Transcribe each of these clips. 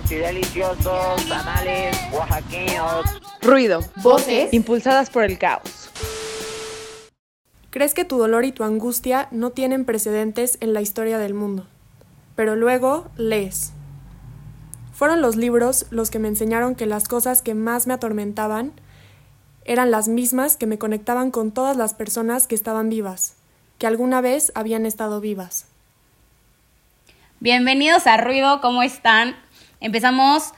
ricos y deliciosos tamales oaxaqueños. Ruido. Voces impulsadas por el caos. Crees que tu dolor y tu angustia no tienen precedentes en la historia del mundo, pero luego lees. Fueron los libros los que me enseñaron que las cosas que más me atormentaban eran las mismas que me conectaban con todas las personas que estaban vivas, que alguna vez habían estado vivas. Bienvenidos a Ruido, ¿cómo están? Empezamos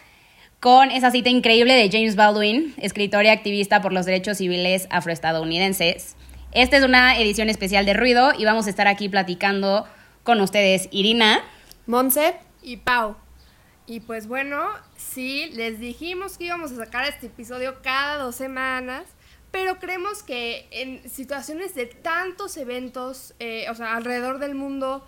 con esa cita increíble de James Baldwin, escritor y activista por los derechos civiles afroestadounidenses. Esta es una edición especial de Ruido y vamos a estar aquí platicando con ustedes Irina, Monse y Pau. Y pues bueno, sí, les dijimos que íbamos a sacar este episodio cada dos semanas, pero creemos que en situaciones de tantos eventos, eh, o sea, alrededor del mundo,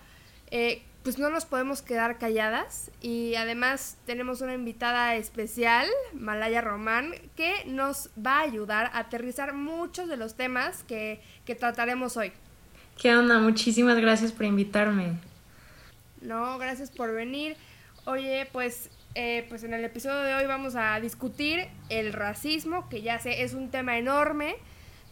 eh, pues no nos podemos quedar calladas y además tenemos una invitada especial, Malaya Román, que nos va a ayudar a aterrizar muchos de los temas que, que trataremos hoy. ¿Qué onda? Muchísimas gracias por invitarme. No, gracias por venir. Oye, pues, eh, pues en el episodio de hoy vamos a discutir el racismo, que ya sé, es un tema enorme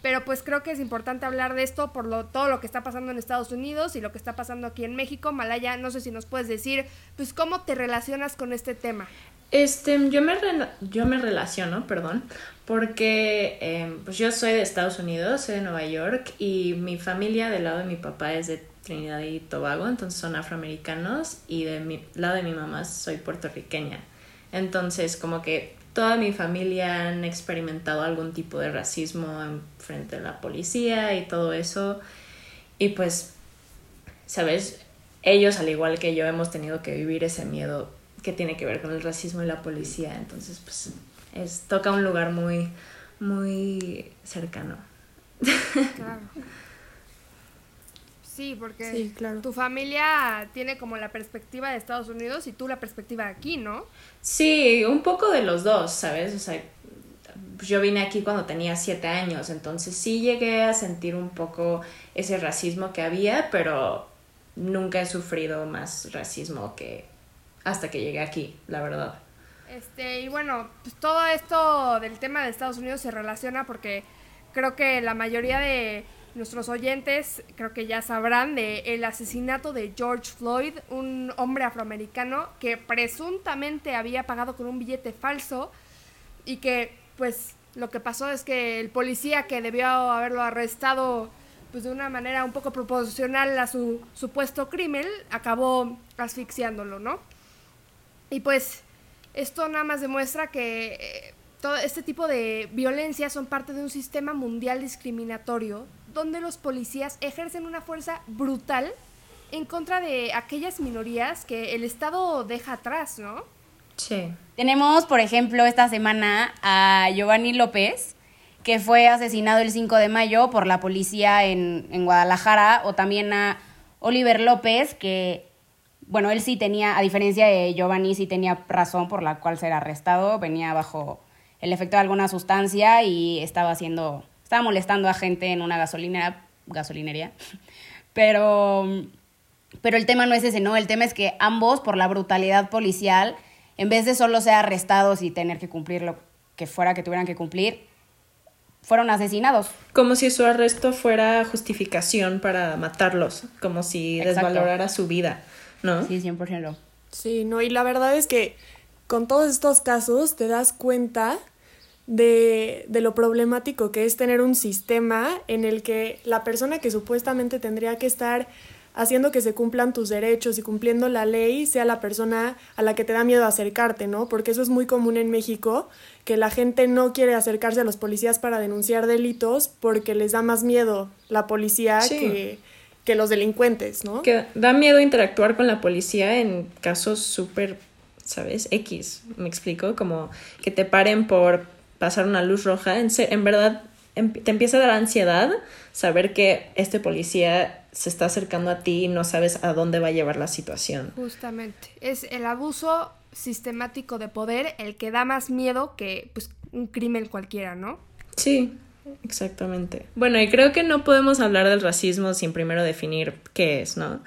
pero pues creo que es importante hablar de esto por lo, todo lo que está pasando en Estados Unidos y lo que está pasando aquí en México. Malaya, no sé si nos puedes decir, pues cómo te relacionas con este tema. Este, yo me, yo me relaciono, perdón, porque em, pues yo soy de Estados Unidos, soy de Nueva York y mi familia del lado de mi papá es de Trinidad y Tobago, entonces son afroamericanos y de mi lado de mi mamá soy puertorriqueña. Entonces como que toda mi familia han experimentado algún tipo de racismo en frente a la policía y todo eso. Y pues, ¿sabes? Ellos, al igual que yo, hemos tenido que vivir ese miedo que tiene que ver con el racismo y la policía. Entonces, pues, es, toca un lugar muy, muy cercano. Claro. Sí, porque tu familia tiene como la perspectiva de Estados Unidos y tú la perspectiva aquí, ¿no? Sí, un poco de los dos, ¿sabes? O sea, yo vine aquí cuando tenía siete años, entonces sí llegué a sentir un poco ese racismo que había, pero nunca he sufrido más racismo que hasta que llegué aquí, la verdad. Este, y bueno, pues todo esto del tema de Estados Unidos se relaciona porque creo que la mayoría de Nuestros oyentes creo que ya sabrán de el asesinato de George Floyd, un hombre afroamericano que presuntamente había pagado con un billete falso y que pues lo que pasó es que el policía que debió haberlo arrestado pues de una manera un poco proporcional a su supuesto crimen acabó asfixiándolo, ¿no? Y pues esto nada más demuestra que eh, todo este tipo de violencia son parte de un sistema mundial discriminatorio donde los policías ejercen una fuerza brutal en contra de aquellas minorías que el Estado deja atrás, ¿no? Sí. Tenemos, por ejemplo, esta semana a Giovanni López, que fue asesinado el 5 de mayo por la policía en, en Guadalajara, o también a Oliver López, que, bueno, él sí tenía, a diferencia de Giovanni, sí tenía razón por la cual ser arrestado, venía bajo el efecto de alguna sustancia y estaba haciendo estaba molestando a gente en una gasolinera, gasolinería. Pero, pero el tema no es ese, ¿no? El tema es que ambos, por la brutalidad policial, en vez de solo ser arrestados y tener que cumplir lo que fuera que tuvieran que cumplir, fueron asesinados. Como si su arresto fuera justificación para matarlos, como si desvalorara su vida, ¿no? Sí, 100%. Sí, no, y la verdad es que con todos estos casos te das cuenta de, de, lo problemático que es tener un sistema en el que la persona que supuestamente tendría que estar haciendo que se cumplan tus derechos y cumpliendo la ley sea la persona a la que te da miedo acercarte, ¿no? Porque eso es muy común en México, que la gente no quiere acercarse a los policías para denunciar delitos porque les da más miedo la policía que, que los delincuentes, ¿no? Que da miedo interactuar con la policía en casos súper, ¿sabes? X, me explico, como que te paren por pasar una luz roja, en, en verdad em, te empieza a dar ansiedad saber que este policía se está acercando a ti y no sabes a dónde va a llevar la situación. Justamente. Es el abuso sistemático de poder el que da más miedo que pues, un crimen cualquiera, ¿no? Sí, exactamente. Bueno, y creo que no podemos hablar del racismo sin primero definir qué es, ¿no?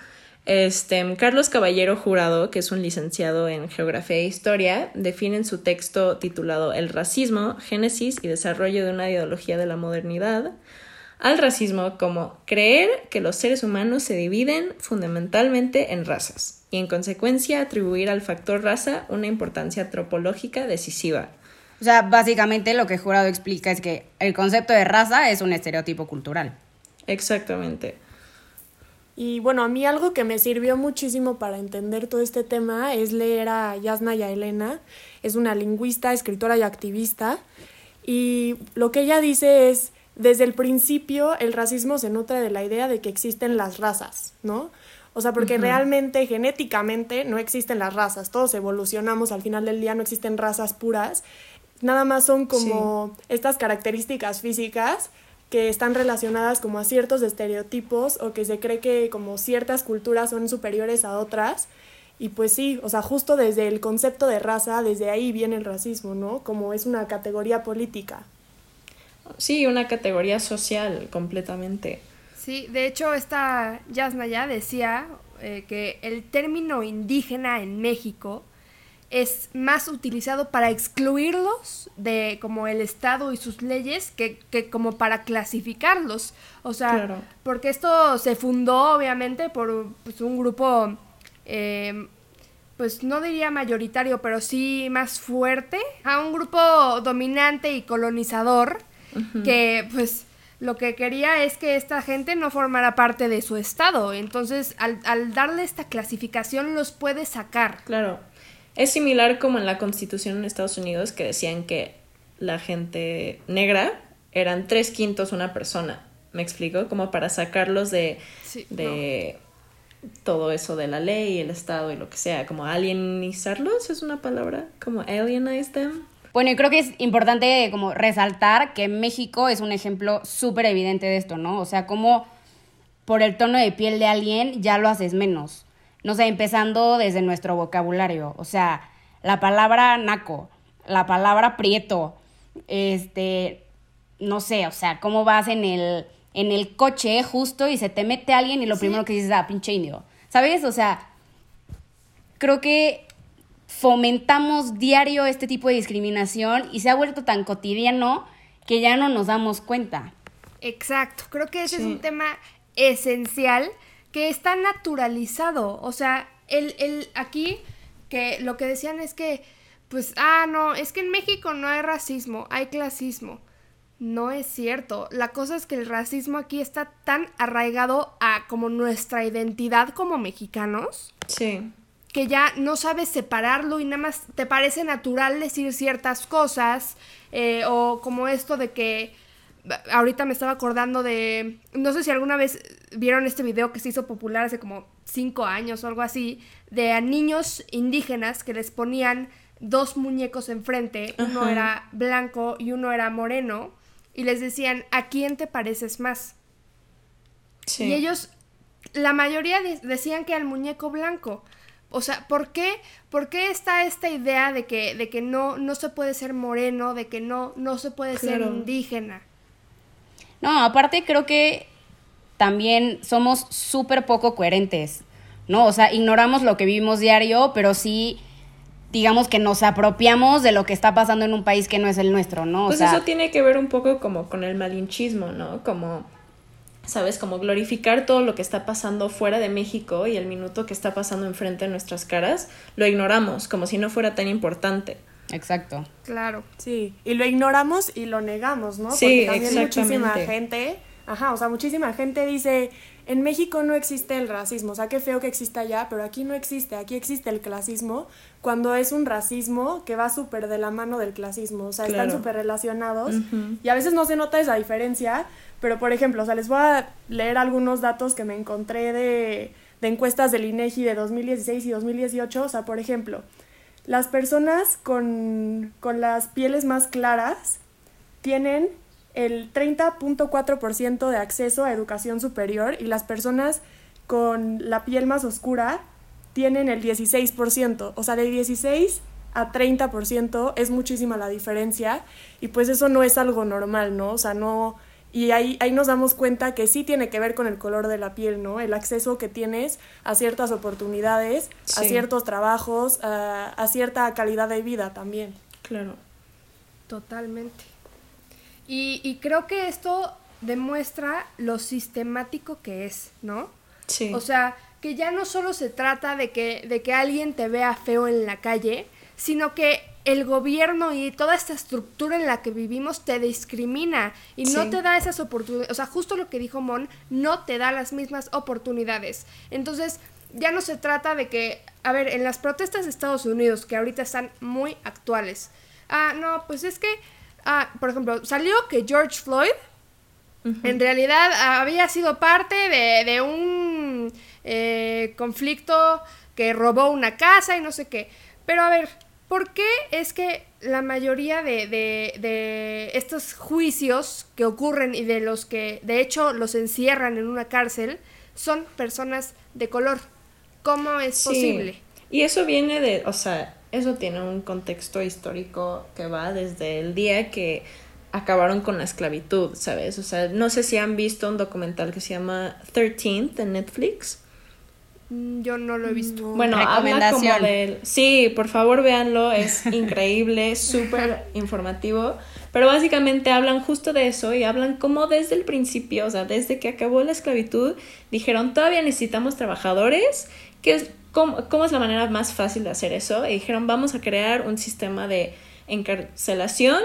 Este, Carlos Caballero Jurado, que es un licenciado en Geografía e Historia, define en su texto titulado El racismo, génesis y desarrollo de una ideología de la modernidad al racismo como creer que los seres humanos se dividen fundamentalmente en razas y en consecuencia atribuir al factor raza una importancia antropológica decisiva. O sea, básicamente lo que Jurado explica es que el concepto de raza es un estereotipo cultural. Exactamente. Y bueno, a mí algo que me sirvió muchísimo para entender todo este tema es leer a Yasna Elena. Es una lingüista, escritora y activista. Y lo que ella dice es, desde el principio el racismo se nutre de la idea de que existen las razas, ¿no? O sea, porque realmente genéticamente no existen las razas, todos evolucionamos, al final del día no existen razas puras, nada más son como estas características físicas que están relacionadas como a ciertos estereotipos o que se cree que como ciertas culturas son superiores a otras. Y pues sí, o sea, justo desde el concepto de raza, desde ahí viene el racismo, ¿no? Como es una categoría política. Sí, una categoría social completamente. Sí, de hecho esta Yasna ya decía eh, que el término indígena en México es más utilizado para excluirlos de como el Estado y sus leyes que, como para clasificarlos. O sea, porque esto se fundó obviamente por pues, un grupo, eh, pues no diría mayoritario, pero sí más fuerte, a un grupo dominante y colonizador que pues lo que quería es que esta gente no formara parte de su Estado. Entonces, al, al darle esta clasificación los puede sacar. Claro. Es similar como en la constitución en Estados Unidos que decían que la gente negra eran tres quintos una persona. ¿Me explico? Como para sacarlos de, de todo eso de la ley, el Estado y lo que sea. Como alienizarlos es una palabra. Como alienize them. Bueno, y creo que es importante como resaltar que México es un ejemplo súper evidente de esto, ¿no? O sea, como por el tono de piel de alguien ya lo haces menos no sé, empezando desde nuestro vocabulario, o sea, la palabra naco, la palabra prieto, este, no sé, o sea, cómo vas en el, en el coche justo y se te mete alguien y lo primero que dices, ah, pinche indio, ¿sabes? O sea, creo que fomentamos diario este tipo de discriminación y se ha vuelto tan cotidiano que ya no nos damos cuenta. Exacto, creo que ese es un tema esencial que está naturalizado. O sea, el, el, aquí que lo que decían es que, pues, ah, no, es que en México no hay racismo, hay clasismo. No es cierto. La cosa es que el racismo aquí está tan arraigado a como nuestra identidad como mexicanos. Sí. Que ya no sabes separarlo y nada más te parece natural decir ciertas cosas. Eh, o como esto de que ahorita me estaba acordando de, no sé si alguna vez vieron este video que se hizo popular hace como cinco años o algo así, de a niños indígenas que les ponían dos muñecos enfrente, uno era blanco y uno era moreno, y les decían, ¿a quién te pareces más? Y ellos, la mayoría decían que al muñeco blanco. O sea, ¿por qué, ¿por qué está esta idea de que, de que no, no se puede ser moreno, de que no, no se puede ser indígena? No, aparte creo que también somos súper poco coherentes, ¿no? O sea, ignoramos lo que vivimos diario, pero sí digamos que nos apropiamos de lo que está pasando en un país que no es el nuestro, ¿no? O pues eso tiene que ver un poco como con el malinchismo, ¿no? Como, ¿sabes? Como glorificar todo lo que está pasando fuera de México y el minuto que está pasando enfrente de nuestras caras, lo ignoramos, como si no fuera tan importante. Exacto. Claro. Sí, y lo ignoramos y lo negamos, ¿no? Sí, Porque también muchísima gente, ajá, o sea, muchísima gente dice, en México no existe el racismo, o sea, qué feo que exista allá, pero aquí no existe, aquí existe el clasismo, cuando es un racismo que va súper de la mano del clasismo, o sea, están súper relacionados y a veces no se nota esa diferencia, pero por ejemplo, o sea, les voy a leer algunos datos que me encontré de, de encuestas del INEGI de 2016 y 2018, o sea, por ejemplo, las personas con, las pieles más claras tienen el 30.4% de acceso a educación superior y las personas con la piel más oscura tienen el 16%. O sea, de 16 a 30% es muchísima la diferencia y pues eso no es algo normal, ¿no? O sea, no... Y ahí, ahí nos damos cuenta que sí tiene que ver con el color de la piel, ¿no? El acceso que tienes a ciertas oportunidades, a ciertos trabajos, a, a cierta calidad de vida también. Claro. Totalmente. Y, y creo que esto demuestra lo sistemático que es, ¿no? Sí. O sea, que ya no solo se trata de que, de que alguien te vea feo en la calle, sino que el gobierno y toda esta estructura en la que vivimos te discrimina y no te da esas oportunidades. O sea, justo lo que dijo Mon, no te da las mismas oportunidades. Entonces, ya no se trata de que, a ver, en las protestas de Estados Unidos, que ahorita están muy actuales, ah, no, pues es que, ah, por ejemplo, salió que George Floyd en realidad había sido parte de, de un eh, conflicto que robó una casa y no sé qué. Pero a ver, ¿por qué es que la mayoría de, de- de estos juicios que ocurren y de los que de hecho los encierran en una cárcel son personas de color? ¿Cómo es Sí. posible? Y eso viene de, o sea, eso tiene un contexto histórico que va desde el día que acabaron con la esclavitud, ¿sabes? O sea, no sé si han visto un documental que se llama 13th en Netflix. Mm, Yo no lo he visto. Bueno, habla como del... Sí, por favor véanlo, es increíble, súper informativo. Pero básicamente hablan justo de eso y hablan como desde el principio, o sea, desde que acabó la esclavitud, dijeron, todavía necesitamos trabajadores, que es, ¿cómo, cómo es la manera más fácil de hacer eso? Y dijeron, vamos a crear un sistema de encarcelación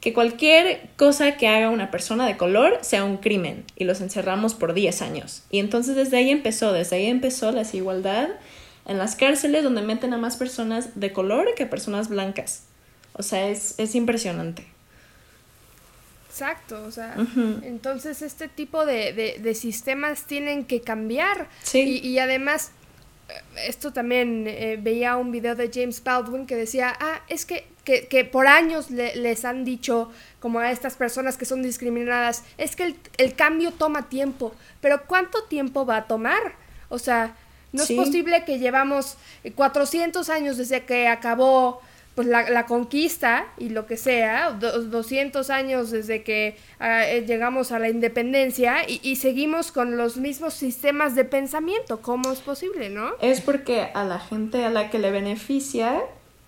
que cualquier cosa que haga una persona de color sea un crimen y los encerramos por 10 años. Y entonces desde ahí empezó, desde ahí empezó la desigualdad en las cárceles donde meten a más personas de color que a personas blancas. O sea, es, es impresionante. Exacto, o sea, entonces este tipo de, de- de sistemas tienen que cambiar. Sí. Y, y además, esto también eh, veía un video de James Baldwin que decía, ah, es que, que, que por años le- les han dicho como a estas personas que son discriminadas, es que el, el cambio toma tiempo, pero ¿cuánto tiempo va a tomar? O sea, no Sí. es posible que llevamos eh, 400 años desde que acabó pues la, la conquista y lo que sea, do- 200 años desde que ah, eh, llegamos a la independencia y, y seguimos con los mismos sistemas de pensamiento. ¿Cómo es posible, no? Es porque a la gente a la que le beneficia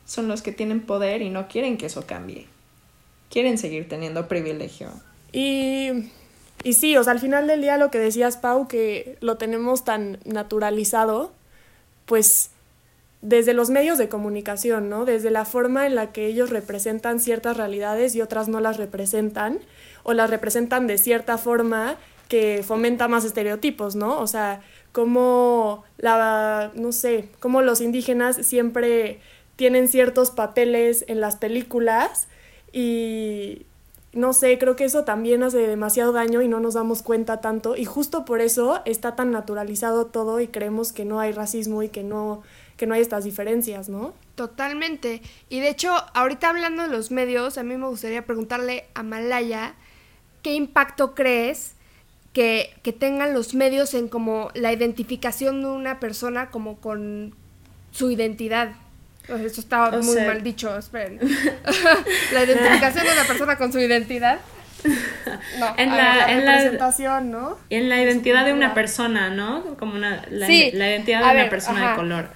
son los que tienen poder y no quieren que eso cambie. Quieren seguir teniendo privilegio. Y, y sí, o sea, al final del día lo que decías, Pau, que lo tenemos tan naturalizado, pues desde los medios de comunicación, ¿no? Desde la forma en la que ellos representan ciertas realidades y otras no las representan, o las representan de cierta forma que fomenta más estereotipos, ¿no? O sea, como la, no sé, como los indígenas siempre tienen ciertos papeles en las películas y no sé, creo que eso también hace demasiado daño y no nos damos cuenta tanto y justo por eso está tan naturalizado todo y creemos que no hay racismo y que no que no hay estas diferencias, ¿no? Totalmente. Y de hecho, ahorita hablando de los medios, a mí me gustaría preguntarle a Malaya, ¿qué impacto crees que, que tengan los medios en como la identificación de una persona como con su identidad? Eso estaba O muy sea- mal dicho, esperen. la identificación de una persona con su identidad. No, En la- ver, en la- representación, ¿no? En la identidad de una persona, ¿no? Como una, la, Sí, la identidad a de una ver, persona ajá. de color.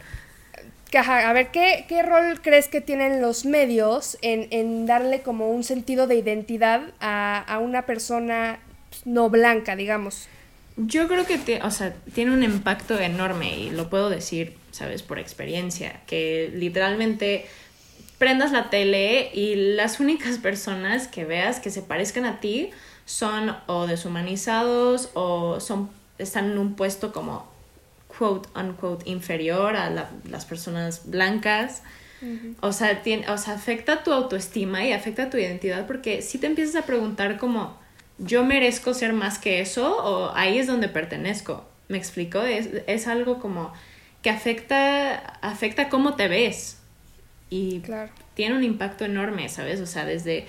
A ver, ¿qué, ¿qué rol crees que tienen los medios en, en darle como un sentido de identidad a, a una persona pues, no blanca, digamos? Yo creo que te- o sea, tiene un impacto enorme y lo puedo decir, sabes, por experiencia, que literalmente prendas la tele y las únicas personas que veas que se parezcan a ti son o deshumanizados o son están en un puesto como quote unquote inferior a la- las personas blancas. O sea, tiene, o sea, afecta tu autoestima y afecta tu identidad porque si te empiezas a preguntar como, ¿yo merezco ser más que eso? O ahí es donde pertenezco. ¿Me explico? Es, es algo como que afecta, afecta cómo te ves. Y Claro. tiene un impacto enorme, ¿sabes? O sea, desde,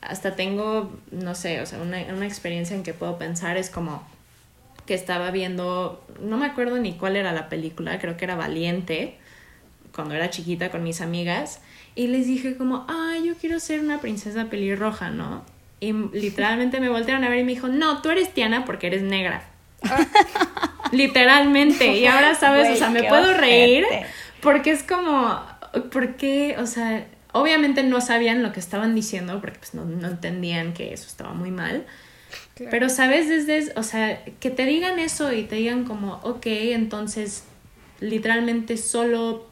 hasta tengo, no sé, o sea, una, una experiencia en que puedo pensar es como que estaba viendo, no me acuerdo ni cuál era la película, creo que era Valiente, cuando era chiquita con mis amigas, y les dije como, ay, yo quiero ser una princesa pelirroja, ¿no? y literalmente me voltearon a ver y me dijo, no, tú eres Tiana porque eres negra. literalmente. Y ahora, ¿sabes? o sea, me puedo reír porque es como, ¿por qué? O sea, obviamente no sabían lo que estaban diciendo porque pues no, no entendían que eso estaba muy mal. Pero, ¿sabes? Desde, o sea, que te digan eso y te digan como, ok, entonces literalmente solo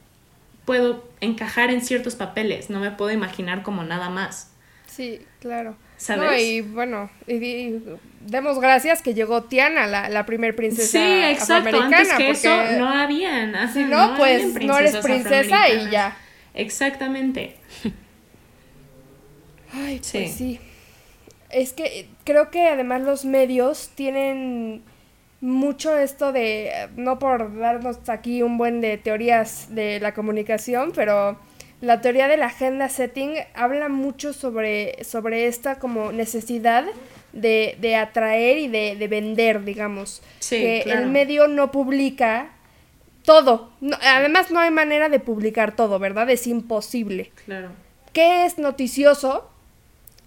puedo encajar en ciertos papeles, no me puedo imaginar como nada más. Sí, claro. ¿Sabes? y bueno, y, demos gracias que llegó Tiana, la, la primer princesa sí, exacto. Antes que eso no habían. si no, pues no eres princesa y ya. Exactamente. Ay, pues sí. Es que creo que además los medios tienen mucho esto de, no por darnos aquí un buen de teorías de la comunicación, pero la teoría de la agenda setting habla mucho sobre, sobre esta como necesidad de, de atraer y de, de, vender, digamos. que el medio no publica todo. además, no hay manera de publicar todo, ¿verdad? Es imposible. Claro. ¿Qué es noticioso?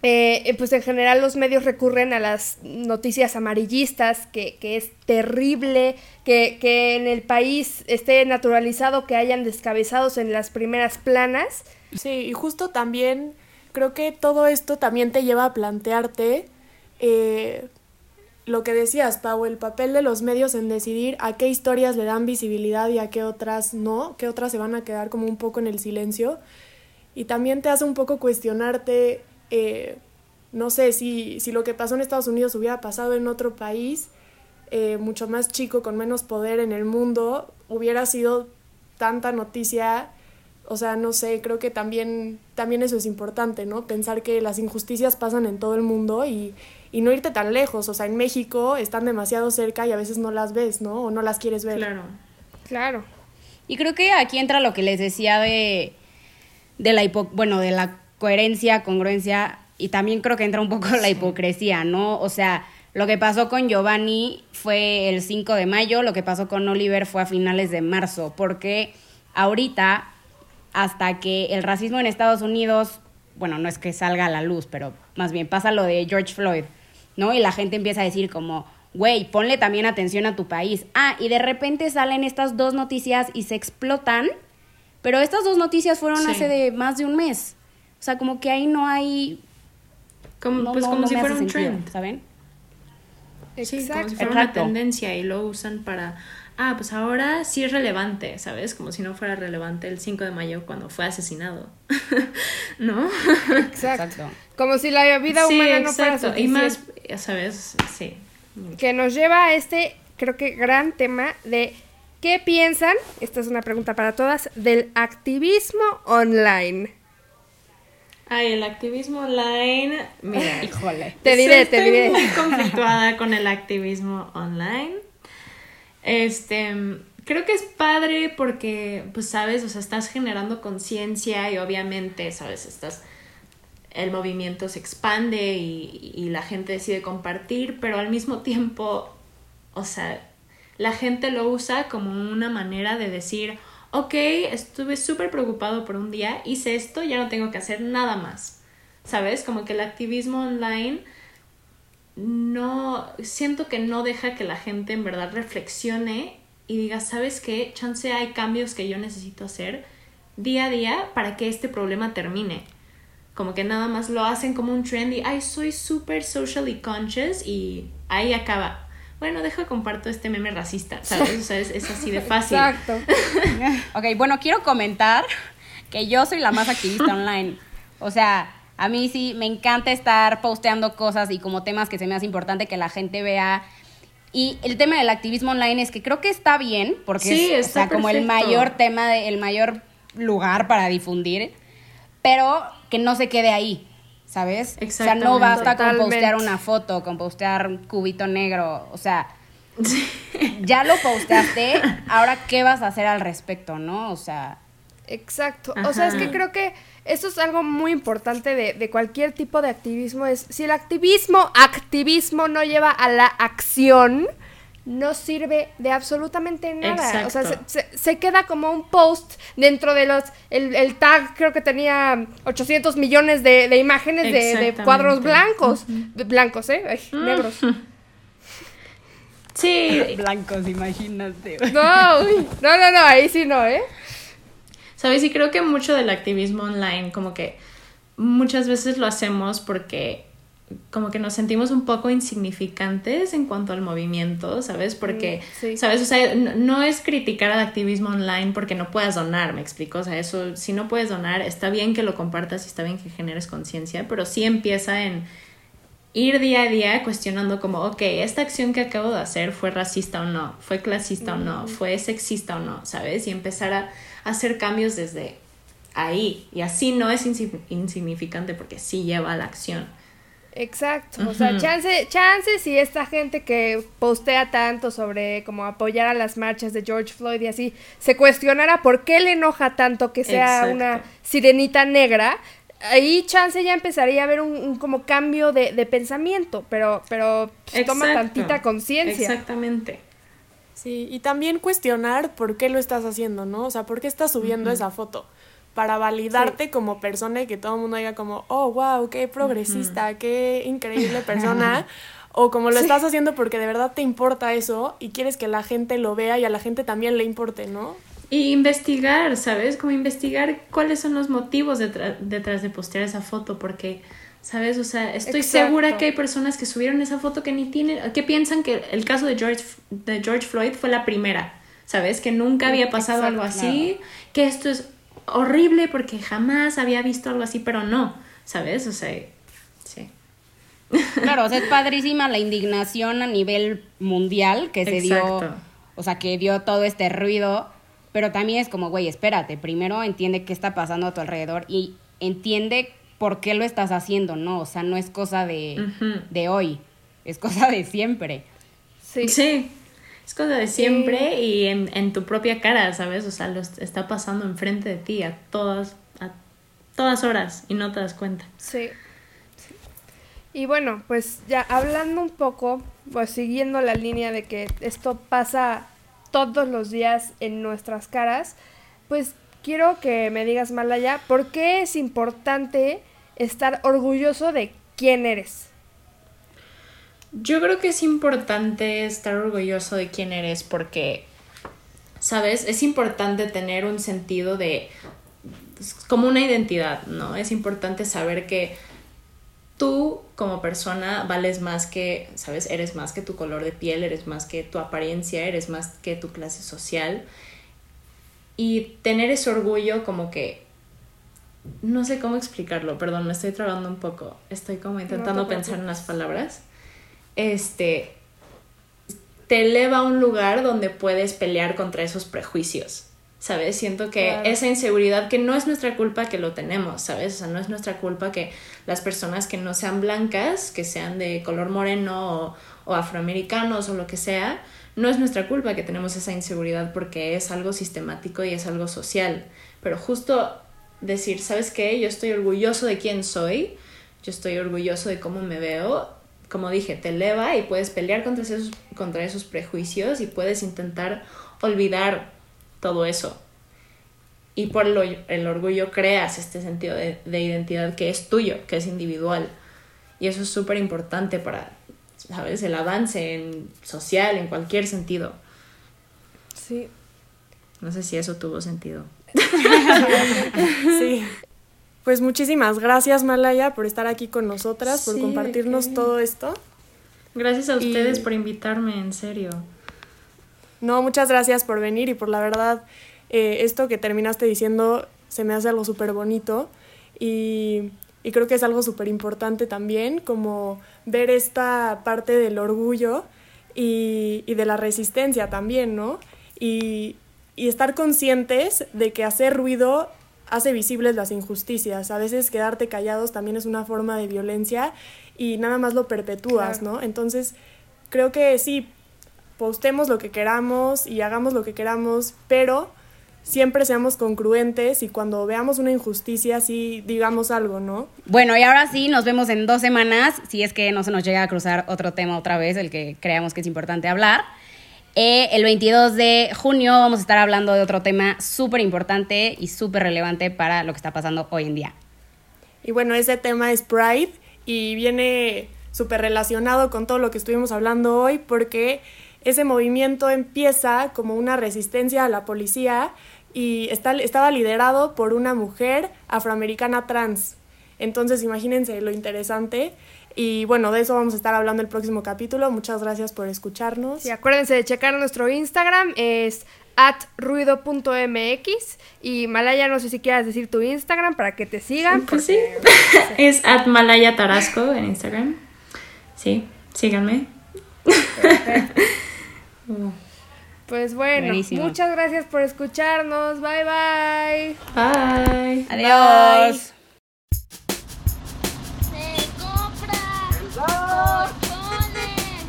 Eh, eh, pues en general los medios recurren a las noticias amarillistas, que, que es terrible que, que, en el país esté naturalizado que hayan descabezados en las primeras planas. Sí, y justo también creo que todo esto también te lleva a plantearte eh, lo que decías, Pau, el papel de los medios en decidir a qué historias le dan visibilidad y a qué otras no, qué otras se van a quedar como un poco en el silencio. Y también te hace un poco cuestionarte eh, no sé, si, si, lo que pasó en Estados Unidos hubiera pasado en otro país, eh, mucho más chico, con menos poder en el mundo, hubiera sido tanta noticia. O sea, no sé, creo que también, también eso es importante, ¿no? Pensar que las injusticias pasan en todo el mundo y, y no irte tan lejos. O sea, en México están demasiado cerca y a veces no las ves, ¿no? O no las quieres ver. Claro. Claro. Y creo que aquí entra lo que les decía de, de la bueno, de la coherencia, congruencia y también creo que entra un poco la hipocresía, ¿no? O sea, lo que pasó con Giovanni fue el 5 de mayo, lo que pasó con Oliver fue a finales de marzo, porque ahorita, hasta que el racismo en Estados Unidos, bueno, no es que salga a la luz, pero más bien pasa lo de George Floyd, ¿no? Y la gente empieza a decir como, güey, ponle también atención a tu país. Ah, y de repente salen estas dos noticias y se explotan, pero estas dos noticias fueron hace de más de un mes. O sea, como que ahí no hay... Como, pues como si fuera un trend. ¿Saben? Sí, como si fuera una tendencia y lo usan para... Ah, pues ahora sí es relevante, ¿sabes? Como si no fuera relevante el 5 de mayo cuando fue asesinado. ¿No? Exacto. Como si la vida humana no fuera suficiente. Y más, ya sabes, sí. Que nos lleva a este, creo que gran tema de ¿qué piensan? Esta es una pregunta para todas, del activismo online. Ay, el activismo online. Mira, híjole. Te diré, te diré. Estoy muy conflictuada con el activismo online. Este, creo que es padre porque, pues, sabes, o sea, estás generando conciencia y obviamente, sabes, estás. El movimiento se expande y, y la gente decide compartir, pero al mismo tiempo, o sea, la gente lo usa como una manera de decir, ok, estuve súper preocupado por un día, hice esto, ya no tengo que hacer nada más. ¿Sabes? Como que el activismo online no, siento que no deja que la gente en verdad reflexione y diga, ¿sabes qué? Chance hay cambios que yo necesito hacer día a día para que este problema termine. Como que nada más lo hacen como un trend ay, soy súper socially conscious y ahí acaba bueno, deja comparto este meme racista, ¿sabes? O sea, es, así de fácil. Exacto. ok, bueno, quiero comentar que yo soy la más activista online. O sea, a mí sí me encanta estar posteando cosas y como temas que se me hace importante que la gente vea. Y el tema del activismo online es que creo que está bien, porque es como el mayor tema, el mayor lugar para difundir, pero que no se quede ahí. ¿Sabes? O sea, no basta con postear una foto, con postear un cubito negro, o sea, ya lo posteaste, ahora qué vas a hacer al respecto, ¿no? O sea... Exacto, o sea, es que creo que eso es algo muy importante de, de, cualquier tipo de activismo, es si el activismo, activismo no lleva a la acción, no sirve de absolutamente nada. O sea, se, queda como un post dentro de los. El, tag creo que tenía 800 millones de, imágenes de, cuadros blancos. Blancos, ¿eh? Mm. negros. Sí. Blancos, imagínate. No, no, no, no, ahí sí no, ¿eh? Sabes, y creo que mucho del activismo online, como que muchas veces lo hacemos porque como que nos sentimos un poco insignificantes en cuanto al movimiento, ¿sabes? Porque, ¿sabes? O sea, no, es criticar al activismo online porque no puedas donar, me explico, o sea, eso, si no puedes donar, está bien que lo compartas y está bien que generes conciencia, pero sí empieza en ir día a día cuestionando como, ok, esta acción que acabo de hacer fue racista o no, fue clasista o no, fue sexista o no, ¿sabes? Y empezar a hacer cambios desde ahí. Y así no es insignificante porque sí lleva a la acción. Exacto, o sea, chance, chance si esta gente que postea tanto sobre como apoyar a las marchas de George Floyd y así, se cuestionara por qué le enoja tanto que sea una sirenita negra, ahí chance ya empezaría a haber un, como cambio de, pensamiento, pero, pero pues, toma tantita conciencia. Exactamente. Sí, y también cuestionar por qué lo estás haciendo, ¿no? O sea, ¿por qué estás subiendo esa foto? Para validarte como persona y que todo el mundo diga como, oh, wow, qué progresista, qué increíble persona. o como lo estás haciendo porque de verdad te importa eso y quieres que la gente lo vea y a la gente también le importe, ¿no? Y investigar, ¿sabes? Como investigar cuáles son los motivos detrás, de postear esa foto, porque, ¿sabes? O sea, estoy segura que hay personas que subieron esa foto que ni tienen, que piensan que el caso de George, de George Floyd fue la primera, ¿sabes? Que nunca había pasado algo así, que esto es horrible porque jamás había visto algo así, pero no, ¿sabes? O sea, sí. Claro, o sea, es padrísima la indignación a nivel mundial que se dio, o sea, que dio todo este ruido, pero también es como, güey, espérate, primero entiende qué está pasando a tu alrededor y entiende por qué lo estás haciendo, ¿no? O sea, no es cosa de, de hoy, es cosa de siempre. Sí. Sí, es cosa de siempre y en, en, tu propia cara, ¿sabes? O sea, lo está pasando enfrente de ti a todas, a todas horas y no te das cuenta. Sí. Y bueno, pues ya hablando un poco, pues siguiendo la línea de que esto pasa todos los días en nuestras caras, pues quiero que me digas, Malaya, ¿por qué es importante estar orgulloso de quién eres? Yo creo que es importante estar orgulloso de quién eres porque, ¿sabes? Es importante tener un sentido de, como una identidad, ¿no? Es importante saber que tú como persona vales más que, ¿sabes? Eres más que tu color de piel, eres más que tu apariencia, eres más que tu clase social. Y tener ese orgullo como que... No sé cómo explicarlo, perdón, me estoy trabando un poco. Estoy como intentando pensar en las palabras este, te eleva a un lugar donde puedes pelear contra esos prejuicios. ¿Sabes? Siento que esa inseguridad, que no es nuestra culpa que lo tenemos, ¿sabes? O sea, no es nuestra culpa que las personas que no sean blancas, que sean de color moreno o, o afroamericanos o lo que sea, no es nuestra culpa que tenemos esa inseguridad porque es algo sistemático y es algo social. Pero justo decir, ¿sabes qué? Yo estoy orgulloso de quién soy, yo estoy orgulloso de cómo me veo como dije, te eleva y puedes pelear contra esos, contra esos prejuicios y puedes intentar olvidar todo eso. Y por el orgullo creas este sentido de, identidad que es tuyo, que es individual. Y eso es súper importante para, ¿sabes? El avance en social, en cualquier sentido. Sí. No sé si eso tuvo sentido. sí. Pues muchísimas gracias, Malaya, por estar aquí con nosotras, por compartirnos todo esto. Gracias a ustedes por invitarme, en serio. No, muchas gracias por venir y por la verdad, eh, esto que terminaste diciendo se me hace algo súper bonito y, y, creo que es algo súper importante también, como ver esta parte del orgullo y, y de la resistencia también, ¿no? Y, y estar conscientes de que hacer ruido hace visibles las injusticias. A veces quedarte callados también es una forma de violencia y nada más lo perpetúas, ¿no? Entonces, creo que sí, postemos lo que queramos y hagamos lo que queramos, pero siempre seamos congruentes y cuando veamos una injusticia sí digamos algo, ¿no? Bueno, y ahora sí, nos vemos en dos semanas, si es que no se nos llega a cruzar otro tema otra vez, el que creamos que es importante hablar. Eh, el 22 de junio vamos a estar hablando de otro tema súper importante y súper relevante para lo que está pasando hoy en día. Y bueno, ese tema es Pride y viene súper relacionado con todo lo que estuvimos hablando hoy porque ese movimiento empieza como una resistencia a la policía y está, estaba liderado por una mujer afroamericana trans. Entonces imagínense lo interesante. Y bueno, de eso vamos a estar hablando el próximo capítulo. Muchas gracias por escucharnos. Y acuérdense de checar nuestro Instagram, es at ruido.mx. Y Malaya, no sé si quieras decir tu Instagram para que te sigan. Pues sí, es at Malaya Tarasco en Instagram. Sí, síganme. Pues bueno, Buenísimo. muchas gracias por escucharnos. Bye bye. Bye. Adiós. Se compra portones,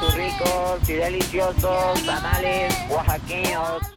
Sus ricos y deliciosos tamales oaxaqueños.